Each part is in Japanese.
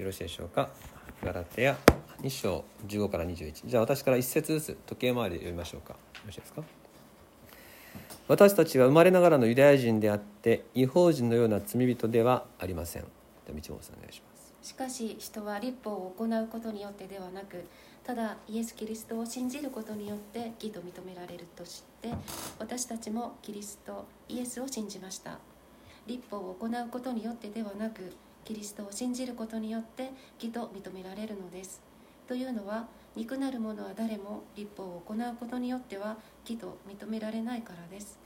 よろしいでしょうか？ガラテヤ2章15から21じゃあ私から一節ずつ時計回りで読みましょうか。よろしいですか？私たちは生まれながらのユダヤ人であって違法人のような罪人ではありません。道本さんお願いします。しかし人は立法を行うことによってではなくただイエス・キリストを信じることによって義と認められると知って私たちもキリストイエスを信じました。立法を行うことによってではなくキリストを信じることによって義と認められるのです。というのは肉なる者は誰も立法を行うことによっては義と認められないからです。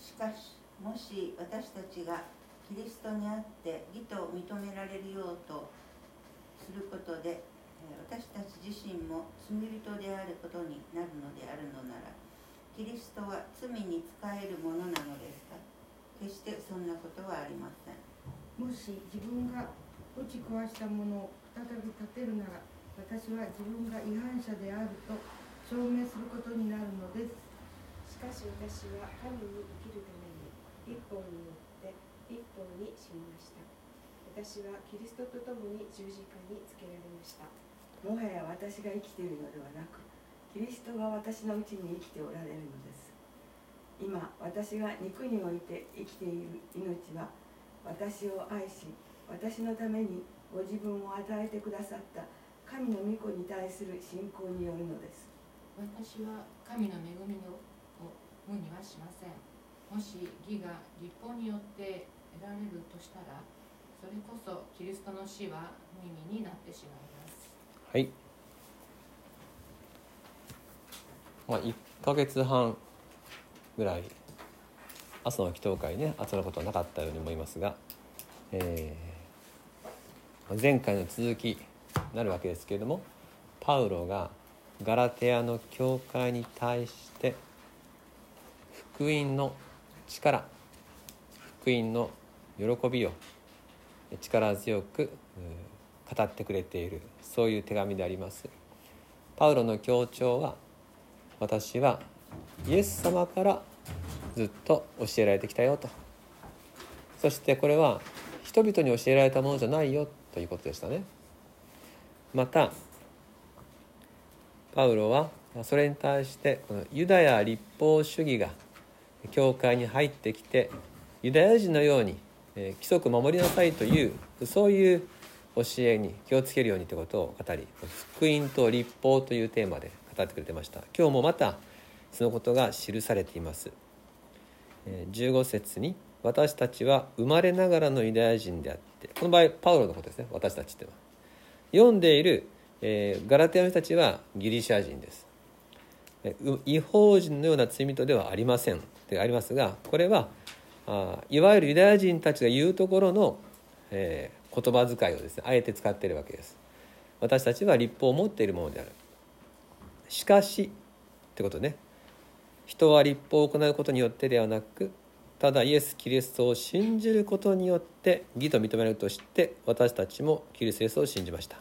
しかしもし私たちがキリストにあって義と認められるようとすることでえ私たち自身も罪人であることになるのであるのならキリストは罪に仕えるものなのですか？決してそんなことはありません。もし自分が打ち壊したものを再び立てるなら私は自分が違反者であると証明することになるのです。しかし私は神に生きるために立法によって立法に死にました。私はキリストと共に十字架につけられました。もはや私が生きているのではなくキリストが私のうちに生きておられるのです。今私が肉において生きている命は私を愛し私のためにご自分を与えてくださった神の御子に対する信仰によるのです。私は神の恵みを無にはしません。もし義が立法によって得られるとしたらそれこそキリストの死は無意味になってしまいます。はい。まあ1ヶ月半ぐらい朝の祈祷会ね集まることはなかったように思いますが、えー前回の続きなるわけですけれどもパウロがガラテヤの教会に対して福音の力福音の喜びを力強く語ってくれているそういう手紙であります。パウロの強調は私はイエス様からずっと教えられてきたよと。そしてこれは人々に教えられたものじゃないよということでしたね。またパウロはそれに対してこのユダヤ立法主義が教会に入ってきてユダヤ人のようにえ規則守りなさいというそういう教えに気をつけるようにということを語り福音と立法というテーマで語ってくれてました。今日もまたそのことが記されています。15節に「私たちは生まれながらのユダヤ人であって」この場合パウロのことですね。私たちってのは。読んでいる、えーガラテヤの人たちはギリシャ人です。違法人のような罪人ではありません。でありますがこれはあいわゆるユダヤ人たちが言うところの、えー言葉遣いをですねあえて使っているわけです。私たちは立法を持っているものである。しかしってことね。人は立法を行うことによってではなくただイエス・キリストを信じることによって義と認められるとして私たちもキリストイエスを信じました。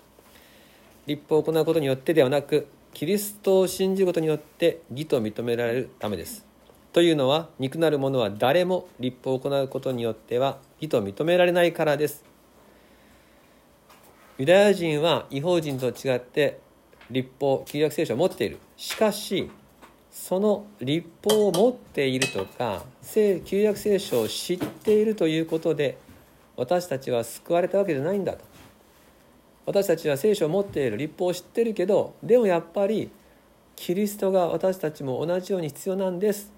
立法を行うことによってではなくキリストを信じることによって義と認められるためです。というのは肉なる者は誰も立法を行うことによっては義と認められないからです。ユダヤ人は違法人と違って立法旧約聖書を持っている。しかしその立法を持っているとか旧約聖書を知っているということで私たちは救われたわけじゃないんだと。私たちは聖書を持っている立法を知ってるけどでもやっぱりキリストが私たちも同じように必要なんです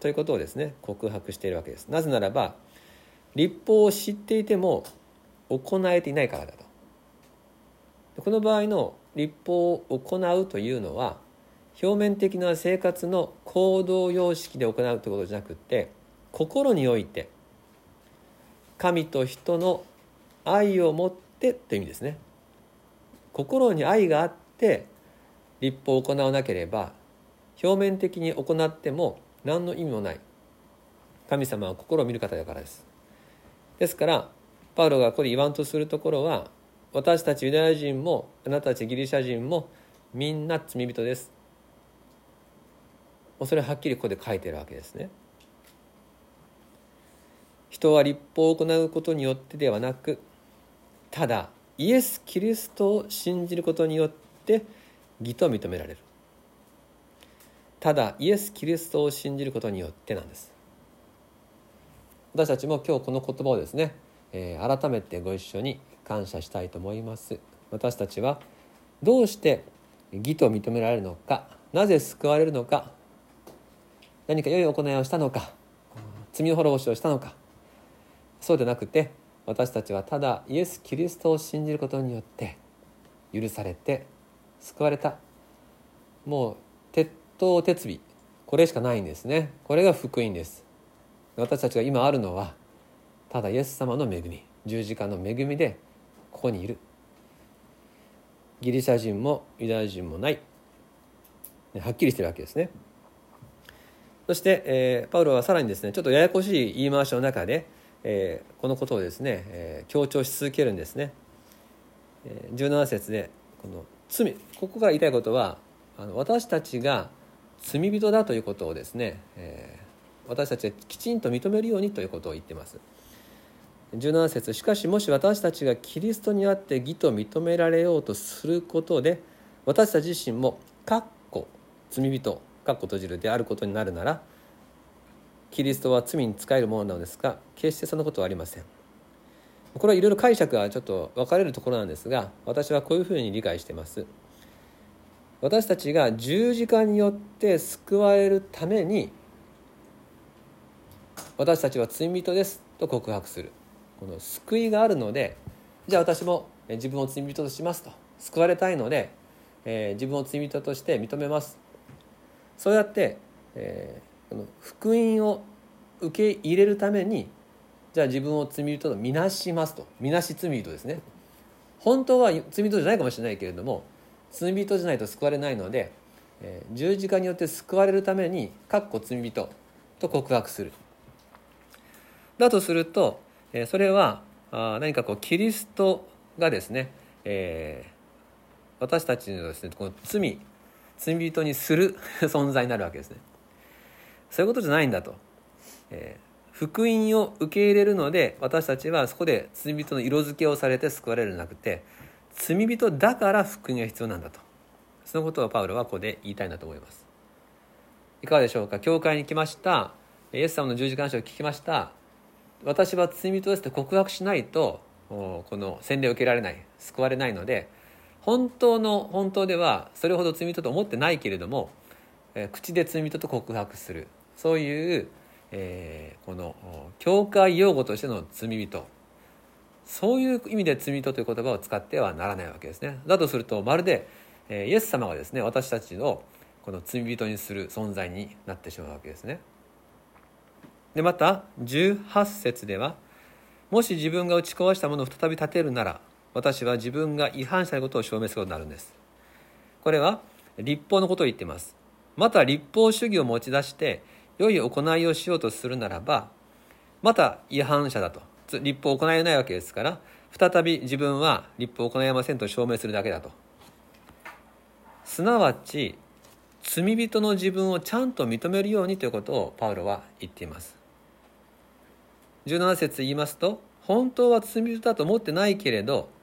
ということをですね告白しているわけです。なぜならば立法を知っていても行えていないからだと。この場合の立法を行うというのは表面的な生活の行動様式で行うということじゃなくて心において神と人の愛を持ってという意味ですね。心に愛があって立法を行わなければ表面的に行っても何の意味もない。神様は心を見る方だからです。ですからパウロがここで言わんとするところは私たちユダヤ人もあなたたちギリシャ人もみんな罪人です。それははっきりここで書いてるわけですね。人は立法を行うことによってではなくただイエス・キリストを信じることによって義と認められる。ただイエス・キリストを信じることによってなんです。私たちも今日この言葉をですね、え、改めてご一緒に感謝したいと思います。私たちはどうして義と認められるのかなぜ救われるのか何か良い行いをしたのか罪滅ぼしをしたのかそうでなくて私たちはただイエス・キリストを信じることによって許されて救われた。もう鉄頭鉄尾。これしかないんですね。これが福音です。私たちが今あるのはただイエス様の恵み。十字架の恵みでここにいる。ギリシャ人もユダヤ人もない。はっきりしてるわけですね。そして、えー、パウロはさらにですねちょっとややこしい言い回しの中で、えー、このことをですね、えー、強調し続けるんですね、えー、17節でこの罪ここが言いたいことはあの私たちが罪人だということをですね、えー、私たちがきちんと認めるようにということを言ってます。17節しかしもし私たちがキリストにあって義と認められようとすることで私たち自身もかっこ罪人かっこ閉じるであることになるならキリストは罪に使えるものなのですが決してそんなことはありません。これはいろいろ解釈がちょっと分かれるところなんですが私はこういうふうに理解しています。私たちが十字架によって救われるために私たちは罪人ですと告白する。この救いがあるのでじゃあ私も自分を罪人としますと。救われたいので、えー、自分を罪人として認めます。そうやって、えー、この福音を受け入れるためにじゃあ自分を罪人とみなしますと。みなし罪人ですね。本当は罪人じゃないかもしれないけれども罪人じゃないと救われないので、えー、十字架によって救われるために「かっこ罪人」と告白する。だとするとえそれはあ何かこうキリストがですね、えー、私たちのですねこの罪罪人にする 存在になるわけですね。そういうことじゃないんだと、えー、福音を受け入れるので私たちはそこで罪人の色付けをされて救われるんじゃなくて罪人だから福音が必要なんだと。そのことをパウロはここで言いたいんだと思います。いかがでしょうか？教会に来ました。イエス様の十字架の話を聞きました。私は罪人ですと告白しないとこの洗礼を受けられない。救われないので本当の本当ではそれほど罪人と思ってないけれども、えー、口で罪人と告白するそういう、えー、この教会用語としての罪人そういう意味で罪人という言葉を使ってはならないわけですね。だとするとまるで、え、イエス様がですね私たちをこの罪人にする存在になってしまうわけですね。でまた18節ではもし自分が打ち壊したものを再び建てるなら私は自分が違反したことを証明することになるんです。これは立法のことを言っています。また立法主義を持ち出して良い行いをしようとするならばまた違反者だと。立法を行えないわけですから再び自分は立法を行えませんと証明するだけだと。すなわち罪人の自分をちゃんと認めるようにということをパウロは言っています。17節言いますと本当は罪人だと思ってないけれど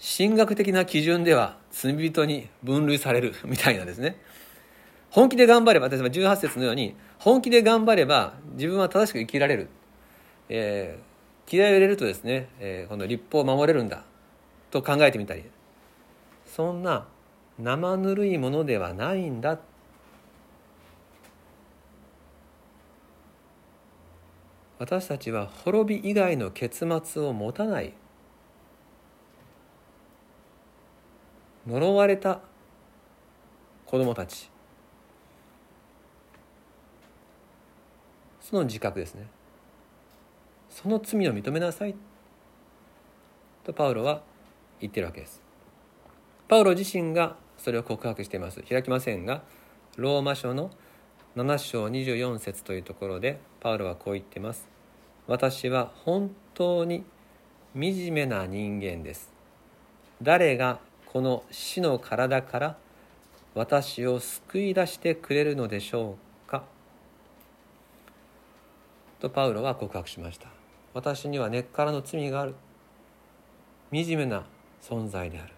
神学的な基準では罪人に分類されるみたいなんですね。本気で頑張れば例えば18節のように本気で頑張れば自分は正しく生きられる、えー、気合を入れるとですね、えー、この立法を守れるんだ。と考えてみたり。そんな生ぬるいものではないんだ。私たちは滅び以外の結末を持たない。呪われた子供たち。その自覚ですね。その罪を認めなさい。とパウロは言ってるわけです。パウロ自身がそれを告白しています。開きませんがローマ書の7章24節というところでパウロはこう言ってます。私は本当に惨めな人間です。誰がこの死の体から私を救い出してくれるのでしょうか？とパウロは告白しました。私には根っからの罪がある。惨めな存在である。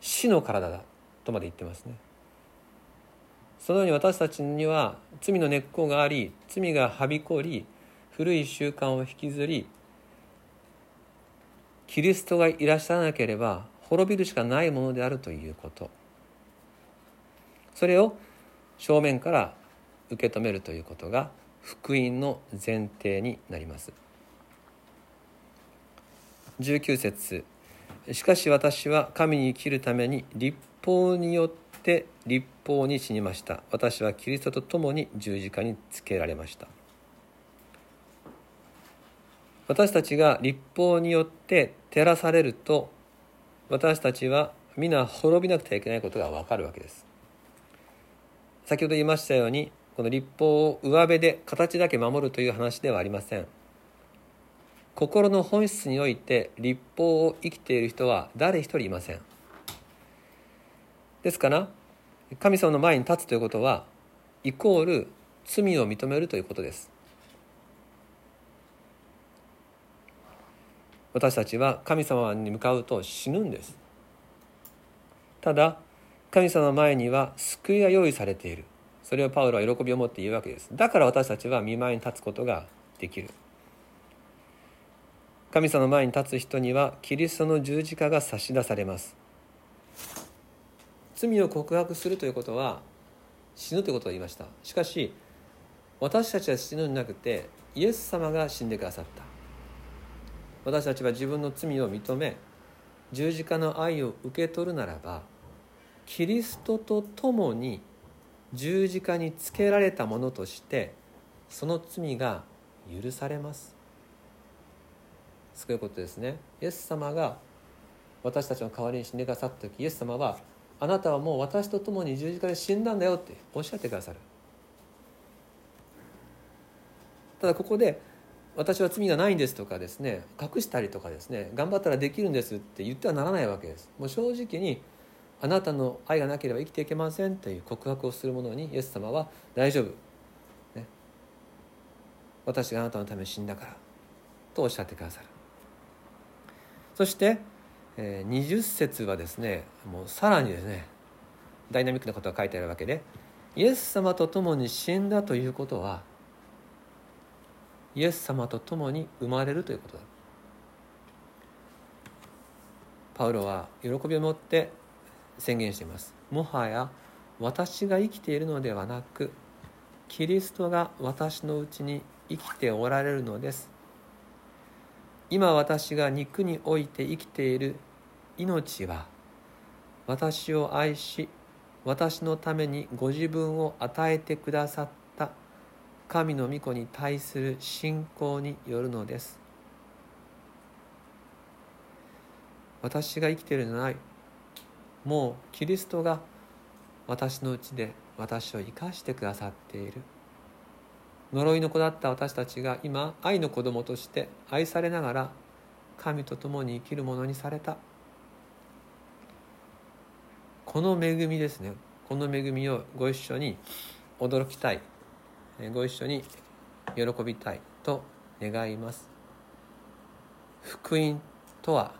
死の体だとまで言ってますね。そのように私たちには罪の根っこがあり罪がはびこり古い習慣を引きずりキリストがいらっしゃらなければ滅びるしかないものであるということ。それを正面から受け止めるということが福音の前提になります。19節。しかし私は神に生きるために立法によって立法に死にました。私はキリストと共に十字架につけられました。私たちが立法によって照らされると私たちは皆滅びなくてはいけないことが分かるわけです。先ほど言いましたようにこの立法を上辺で形だけ守るという話ではありません。心の本質において立法を生きている人は誰一人いません。ですから神様の前に立つということはイコール罪を認めるということです。私たちは神様に向かうと死ぬんです。ただ神様の前には救いが用意されている。それをパウロは喜びを持って言うわけです。だから私たちは見舞いに立つことができる。神様の前に立つ人にはキリストの十字架が差し出されます。罪を告白するということは死ぬということを言いました。しかし私たちは死ぬんじゃなくてイエス様が死んでくださった。私たちは自分の罪を認め十字架の愛を受け取るならばキリストと共に十字架につけられたものとしてその罪が許されます。そういうことですね。イエス様が私たちの代わりに死んでくださった時イエス様はあなたはもう私と共に十字架で死んだんだよっておっしゃってくださる。ただここで私は罪がないんですとかですね隠したりとかですね頑張ったらできるんですって言ってはならないわけです。もう正直にあなたの愛がなければ生きていけませんという告白をする者にイエス様は大丈夫、ね、私があなたのために死んだからとおっしゃってくださる。そして20節はですねもうさらにですねダイナミックなことが書いてあるわけでイエス様と共に死んだということはイエス様と共に生まれるということだ。パウロは喜びを持って宣言しています。もはや私が生きているのではなくキリストが私のうちに生きておられるのです。今私が肉において生きている命は私を愛し私のためにご自分を与えてくださった神の御子に対する信仰によるのです。私が生きているのないもうキリストが私のうちで私を生かしてくださっている。呪いの子だった私たちが今愛の子供として愛されながら神と共に生きるものにされた。この恵みですね。この恵みをご一緒に驚きたい。ご一緒に喜びたいと願います。福音とは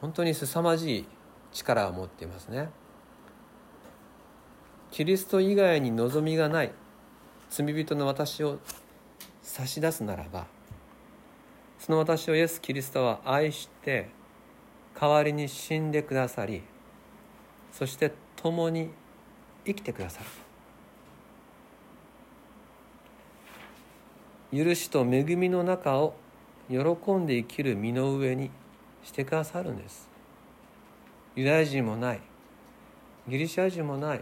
本当に凄まじい力を持っていますね。キリスト以外に望みがない罪人の私を差し出すならばその私をイエス・キリストは愛して代わりに死んでくださりそして共に生きてくださる。許しと恵みの中を喜んで生きる身の上にしてくださるんです。ユダヤ人もない。ギリシャ人もない。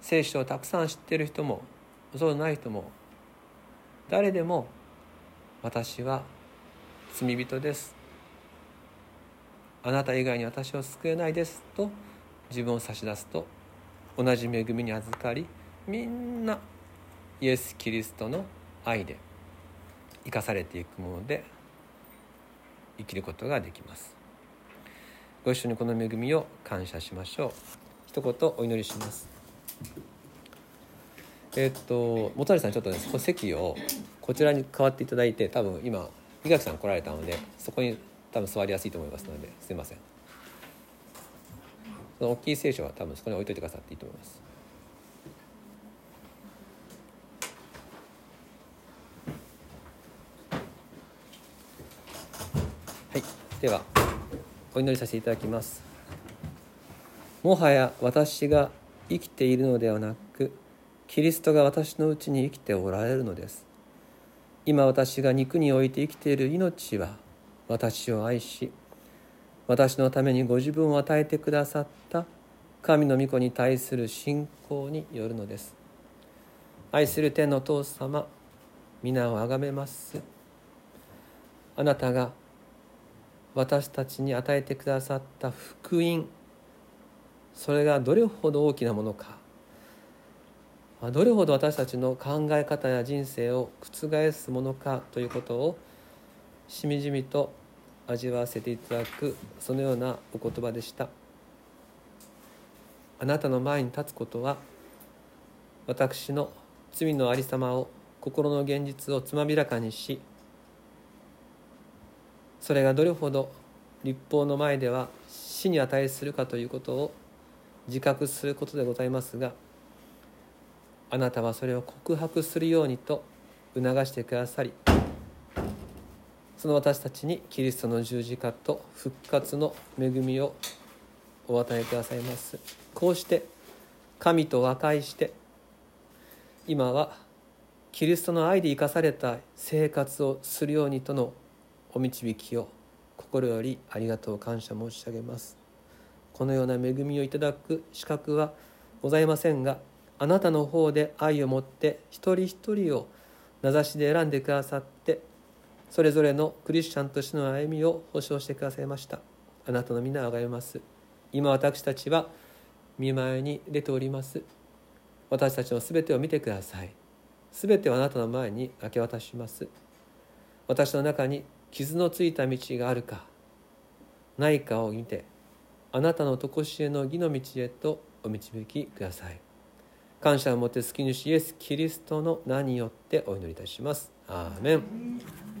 聖書をたくさん知っている人もそうでない人も誰でも私は罪人です。あなた以外に私を救えないです。と自分を差し出すと同じ恵みに預かりみんなイエス・キリストの愛で生かされていくもので生きることができます。ご一緒にこの恵みを感謝しましょう。一言お祈りします。えー、っと本谷さんちょっとね席をこちらに変わっていただいて多分今井垣さん来られたのでそこに多分座りやすいと思いますのですいません。その大きい聖書は多分そこに置いといてくださっていいと思いますはいではお祈りさせていただきます。もはや私が生きているのではなくキリストが私のうちに生きておられるのです。今私が肉において生きている命は私を愛し私のためにご自分を与えてくださった神の御子に対する信仰によるのです。愛する天の父様皆をあがめます。あなたが私たちに与えてくださった福音。それがどれほど大きなものか。どれほど私たちの考え方や人生を覆すものかということをしみじみと味わわせていただくそのようなお言葉でした。あなたの前に立つことは私の罪のありさまを心の現実をつまびらかにしそれがどれほど立法の前では死に値するかということを自覚することでございますがあなたはそれを告白するようにと促してくださりその私たちにキリストの十字架と復活の恵みをお与えくださいます。こうして神と和解して今はキリストの愛で生かされた生活をするようにとのお導きを心よりありがとう感謝申し上げます。このような恵みをいただく資格はございませんがあなたの方で愛を持って一人一人を名指しで選んでくださってそれぞれのクリスチャンとしての歩みを保証してくださいました。あなたの皆をあがめます。今私たちは見舞いに出ております。私たちの全てを見てください。全てをあなたの前に明け渡します。私の中に傷のついた道があるか。ないかを見てあなたの常しえの義の道へとお導きください。感謝をもって救い主イエス・キリストの名によってお祈りいたします。アーメン。